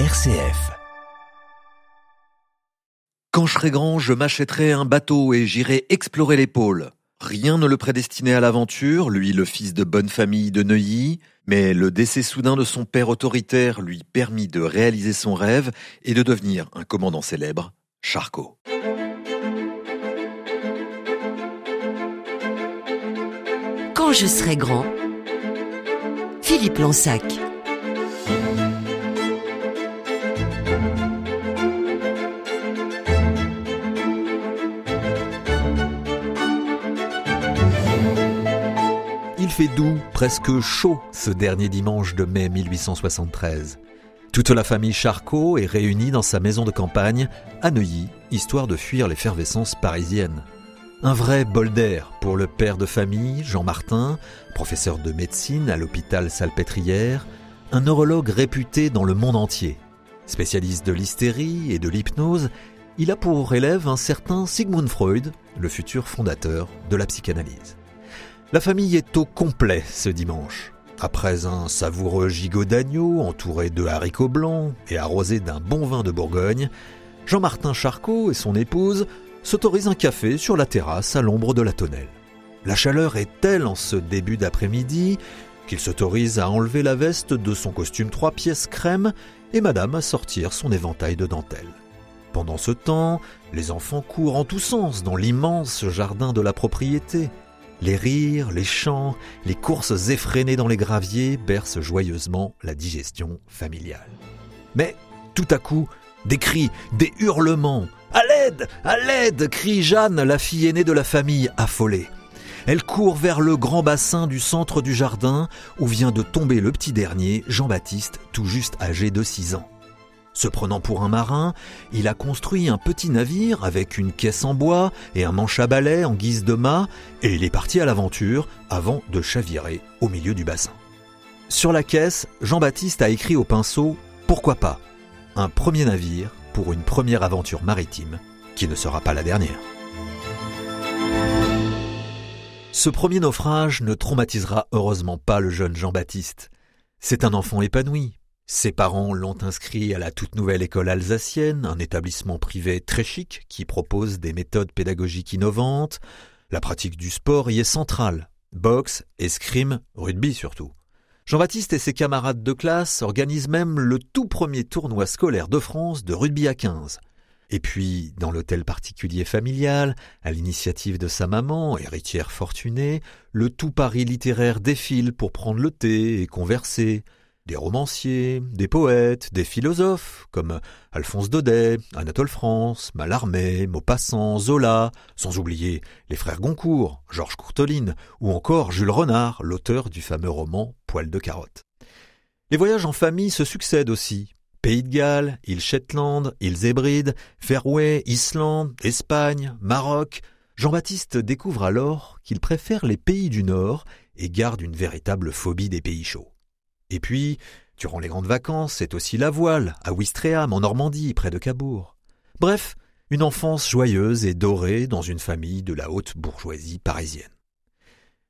RCF. Quand je serai grand, je m'achèterai un bateau et j'irai explorer les pôles. Rien ne le prédestinait à l'aventure, lui le fils de bonne famille de Neuilly, mais le décès soudain de son père autoritaire lui permit de réaliser son rêve et de devenir un commandant célèbre, Charcot. Quand je serai grand, Philippe Lansac. Presque chaud, ce dernier dimanche de mai 1873. Toute la famille Charcot est réunie dans sa maison de campagne à Neuilly, histoire de fuir l'effervescence parisienne. Un vrai bol d'air pour le père de famille, Jean Martin, professeur de médecine à l'hôpital Salpêtrière, un neurologue réputé dans le monde entier. Spécialiste de l'hystérie et de l'hypnose, il a pour élève un certain Sigmund Freud, le futur fondateur de la psychanalyse. La famille est au complet ce dimanche. Après un savoureux gigot d'agneau entouré de haricots blancs et arrosé d'un bon vin de Bourgogne, Jean-Martin Charcot et son épouse s'autorise un café sur la terrasse à l'ombre de la tonnelle. La chaleur est telle en ce début d'après-midi qu'il s'autorise à enlever la veste de son costume trois pièces crème et madame à sortir son éventail de dentelle. Pendant ce temps, les enfants courent en tous sens dans l'immense jardin de la propriété. Les rires, les chants, les courses effrénées dans les graviers bercent joyeusement la digestion familiale. Mais tout à coup, des cris, des hurlements, à l'aide À l'aide crie Jeanne, la fille aînée de la famille, affolée. Elle court vers le grand bassin du centre du jardin où vient de tomber le petit dernier, Jean-Baptiste, tout juste âgé de 6 ans. Se prenant pour un marin, il a construit un petit navire avec une caisse en bois et un manche à balai en guise de mât, et il est parti à l'aventure avant de chavirer au milieu du bassin. Sur la caisse, Jean-Baptiste a écrit au pinceau Pourquoi pas? Un premier navire pour une première aventure maritime qui ne sera pas la dernière. Ce premier naufrage ne traumatisera heureusement pas le jeune Jean-Baptiste. C'est un enfant épanoui. Ses parents l'ont inscrit à la toute nouvelle école alsacienne, un établissement privé très chic qui propose des méthodes pédagogiques innovantes. La pratique du sport y est centrale. Boxe, escrime, rugby surtout. Jean-Baptiste et ses camarades de classe organisent même le tout premier tournoi scolaire de France de rugby à 15. Et puis, dans l'hôtel particulier familial, à l'initiative de sa maman, héritière fortunée, le tout Paris littéraire défile pour prendre le thé et converser des romanciers, des poètes, des philosophes comme Alphonse Daudet, Anatole France, Mallarmé, Maupassant, Zola, sans oublier les frères Goncourt, Georges Courteline ou encore Jules Renard, l'auteur du fameux roman Poil de carotte. Les voyages en famille se succèdent aussi. Pays de Galles, îles Shetland, îles Hébrides, Fairway, Islande, Espagne, Maroc. Jean-Baptiste découvre alors qu'il préfère les pays du Nord et garde une véritable phobie des pays chauds. Et puis, durant les grandes vacances, c'est aussi la voile, à Ouistreham, en Normandie, près de Cabourg. Bref, une enfance joyeuse et dorée dans une famille de la haute bourgeoisie parisienne.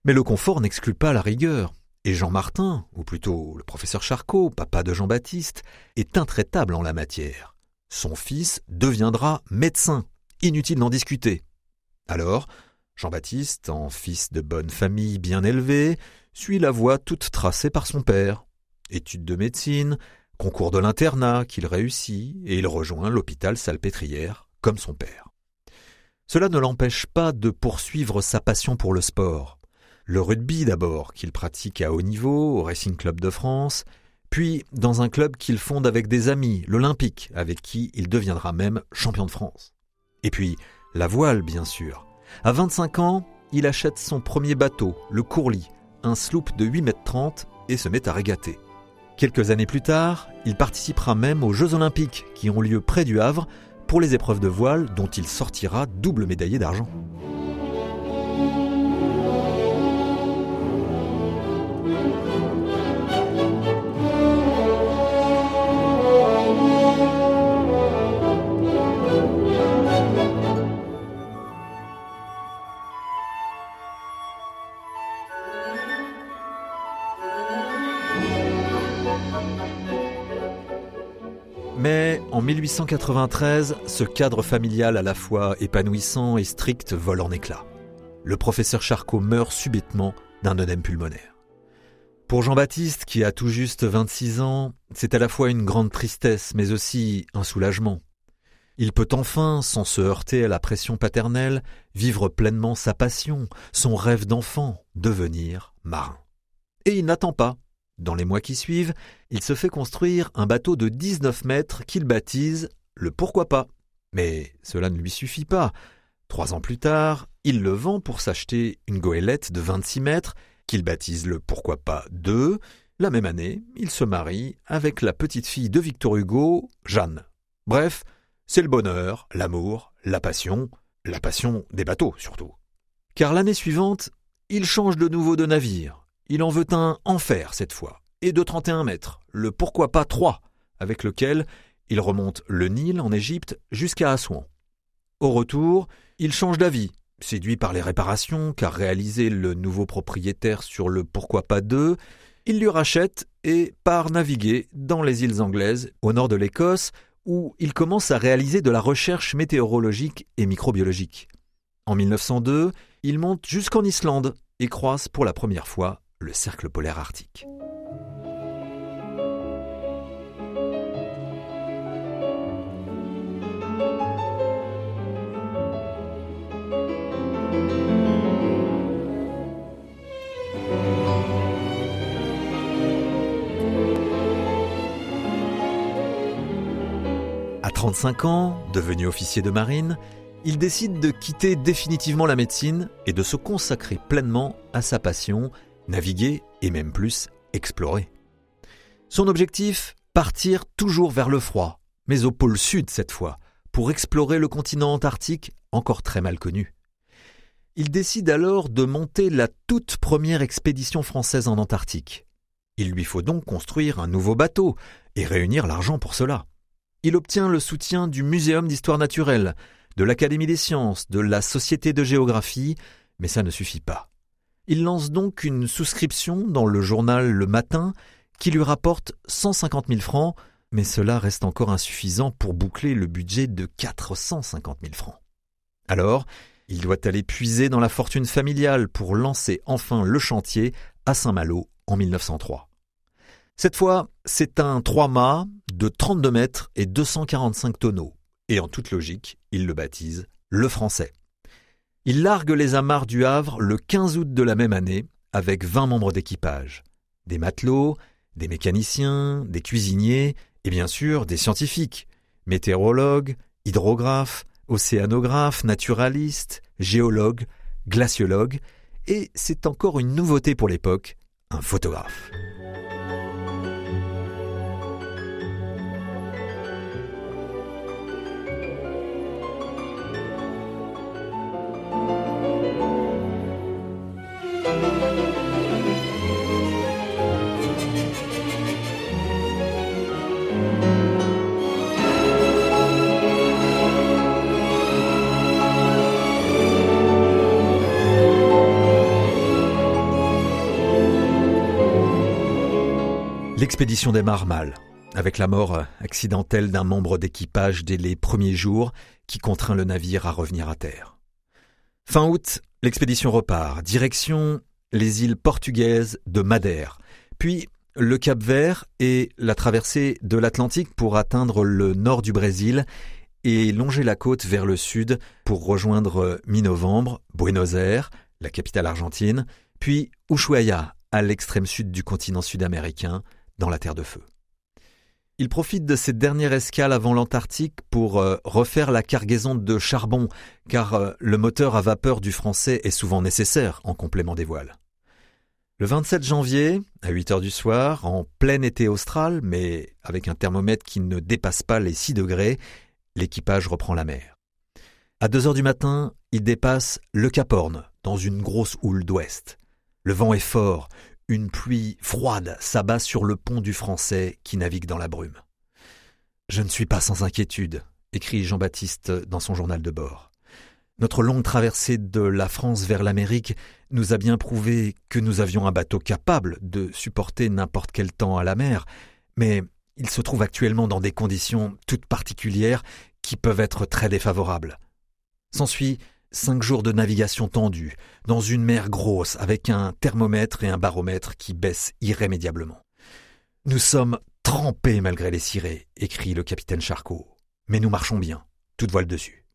Mais le confort n'exclut pas la rigueur, et Jean Martin, ou plutôt le professeur Charcot, papa de Jean-Baptiste, est intraitable en la matière. Son fils deviendra médecin, inutile d'en discuter. Alors, Jean-Baptiste, en fils de bonne famille bien élevé, suit la voie toute tracée par son père. Études de médecine, concours de l'internat qu'il réussit, et il rejoint l'hôpital salpêtrière, comme son père. Cela ne l'empêche pas de poursuivre sa passion pour le sport. Le rugby d'abord, qu'il pratique à haut niveau au Racing Club de France, puis dans un club qu'il fonde avec des amis, l'Olympique, avec qui il deviendra même champion de France. Et puis la voile, bien sûr. À 25 ans, il achète son premier bateau, le Courlis, un sloop de 8 mètres 30 et se met à régater. Quelques années plus tard, il participera même aux Jeux Olympiques qui ont lieu près du Havre pour les épreuves de voile dont il sortira double médaillé d'argent. Mais en 1893, ce cadre familial à la fois épanouissant et strict vole en éclats. Le professeur Charcot meurt subitement d'un œdème pulmonaire. Pour Jean-Baptiste, qui a tout juste 26 ans, c'est à la fois une grande tristesse, mais aussi un soulagement. Il peut enfin, sans se heurter à la pression paternelle, vivre pleinement sa passion, son rêve d'enfant, devenir marin. Et il n'attend pas dans les mois qui suivent, il se fait construire un bateau de 19 mètres qu'il baptise le Pourquoi pas. Mais cela ne lui suffit pas. Trois ans plus tard, il le vend pour s'acheter une goélette de 26 mètres qu'il baptise le Pourquoi pas 2. La même année, il se marie avec la petite fille de Victor Hugo, Jeanne. Bref, c'est le bonheur, l'amour, la passion, la passion des bateaux surtout. Car l'année suivante, il change de nouveau de navire. Il en veut un en fer cette fois, et de 31 mètres, le pourquoi pas 3, avec lequel il remonte le Nil en Égypte jusqu'à Assouan. Au retour, il change d'avis, séduit par les réparations qu'a réalisé le nouveau propriétaire sur le pourquoi pas 2, il lui rachète et part naviguer dans les îles anglaises, au nord de l'Écosse, où il commence à réaliser de la recherche météorologique et microbiologique. En 1902, il monte jusqu'en Islande et croise pour la première fois le cercle polaire arctique. À 35 ans, devenu officier de marine, il décide de quitter définitivement la médecine et de se consacrer pleinement à sa passion, naviguer et même plus explorer. Son objectif Partir toujours vers le froid, mais au pôle sud cette fois, pour explorer le continent antarctique encore très mal connu. Il décide alors de monter la toute première expédition française en Antarctique. Il lui faut donc construire un nouveau bateau et réunir l'argent pour cela. Il obtient le soutien du Muséum d'histoire naturelle, de l'Académie des sciences, de la Société de géographie, mais ça ne suffit pas. Il lance donc une souscription dans le journal Le Matin qui lui rapporte 150 000 francs, mais cela reste encore insuffisant pour boucler le budget de 450 000 francs. Alors, il doit aller puiser dans la fortune familiale pour lancer enfin le chantier à Saint-Malo en 1903. Cette fois, c'est un trois-mâts de 32 mètres et 245 tonneaux, et en toute logique, il le baptise le Français. Il largue les amarres du Havre le 15 août de la même année avec 20 membres d'équipage, des matelots, des mécaniciens, des cuisiniers et bien sûr des scientifiques, météorologues, hydrographes, océanographes, naturalistes, géologues, glaciologues, et c'est encore une nouveauté pour l'époque, un photographe. L'expédition démarre mal, avec la mort accidentelle d'un membre d'équipage dès les premiers jours qui contraint le navire à revenir à terre. Fin août, l'expédition repart, direction les îles portugaises de Madère, puis le Cap Vert et la traversée de l'Atlantique pour atteindre le nord du Brésil et longer la côte vers le sud pour rejoindre mi-novembre Buenos Aires, la capitale argentine, puis Ushuaia, à l'extrême sud du continent sud-américain, dans la Terre de Feu. Il profite de cette dernière escale avant l'Antarctique pour euh, refaire la cargaison de charbon, car euh, le moteur à vapeur du français est souvent nécessaire en complément des voiles. Le 27 janvier, à 8 heures du soir, en plein été austral, mais avec un thermomètre qui ne dépasse pas les 6 degrés, l'équipage reprend la mer. À 2 heures du matin, il dépasse le Cap Horn, dans une grosse houle d'ouest. Le vent est fort, une pluie froide s'abat sur le pont du Français qui navigue dans la brume. Je ne suis pas sans inquiétude, écrit Jean-Baptiste dans son journal de bord. Notre longue traversée de la France vers l'Amérique nous a bien prouvé que nous avions un bateau capable de supporter n'importe quel temps à la mer, mais il se trouve actuellement dans des conditions toutes particulières qui peuvent être très défavorables. S'ensuit cinq jours de navigation tendue, dans une mer grosse, avec un thermomètre et un baromètre qui baissent irrémédiablement. Nous sommes trempés malgré les cirés, écrit le capitaine Charcot. Mais nous marchons bien, toute voile dessus.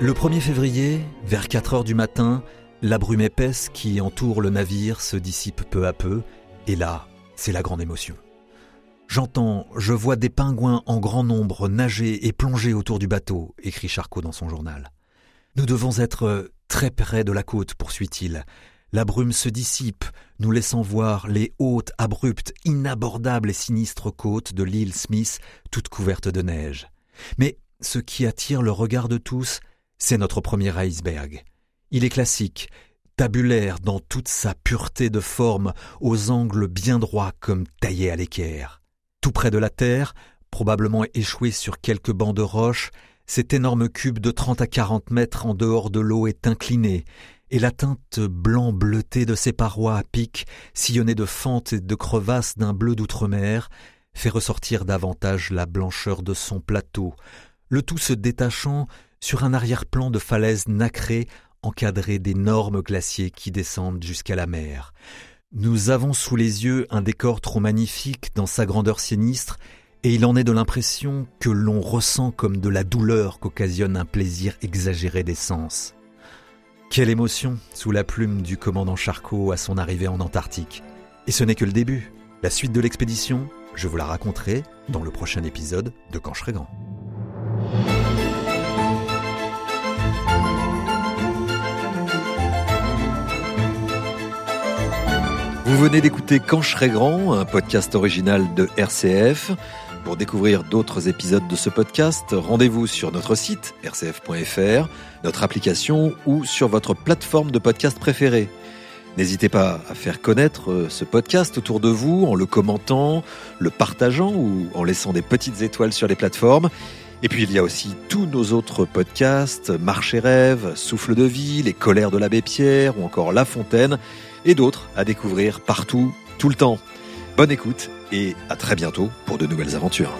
Le 1er février, vers 4 heures du matin, la brume épaisse qui entoure le navire se dissipe peu à peu, et là, c'est la grande émotion. J'entends, je vois des pingouins en grand nombre nager et plonger autour du bateau, écrit Charcot dans son journal. Nous devons être très près de la côte, poursuit-il. La brume se dissipe, nous laissant voir les hautes, abruptes, inabordables et sinistres côtes de l'île Smith, toutes couvertes de neige. Mais ce qui attire le regard de tous, c'est notre premier iceberg. Il est classique, tabulaire dans toute sa pureté de forme, aux angles bien droits comme taillés à l'équerre. Tout près de la terre, probablement échoué sur quelques bancs de roche, cet énorme cube de 30 à 40 mètres en dehors de l'eau est incliné, et la teinte blanc bleuté de ses parois à pic, sillonnées de fentes et de crevasses d'un bleu d'outre-mer, fait ressortir davantage la blancheur de son plateau, le tout se détachant sur un arrière-plan de falaises nacrées encadrées d'énormes glaciers qui descendent jusqu'à la mer. Nous avons sous les yeux un décor trop magnifique dans sa grandeur sinistre, et il en est de l'impression que l'on ressent comme de la douleur qu'occasionne un plaisir exagéré des sens. Quelle émotion sous la plume du commandant Charcot à son arrivée en Antarctique. Et ce n'est que le début. La suite de l'expédition, je vous la raconterai dans le prochain épisode de Quand je grand. Vous venez d'écouter Quand je serai grand, un podcast original de RCF. Pour découvrir d'autres épisodes de ce podcast, rendez-vous sur notre site rcf.fr, notre application ou sur votre plateforme de podcast préférée. N'hésitez pas à faire connaître euh, ce podcast autour de vous en le commentant, le partageant ou en laissant des petites étoiles sur les plateformes. Et puis il y a aussi tous nos autres podcasts, Marche et Rêve, Souffle de vie, Les colères de l'abbé Pierre ou encore La Fontaine et d'autres à découvrir partout, tout le temps. Bonne écoute et à très bientôt pour de nouvelles aventures.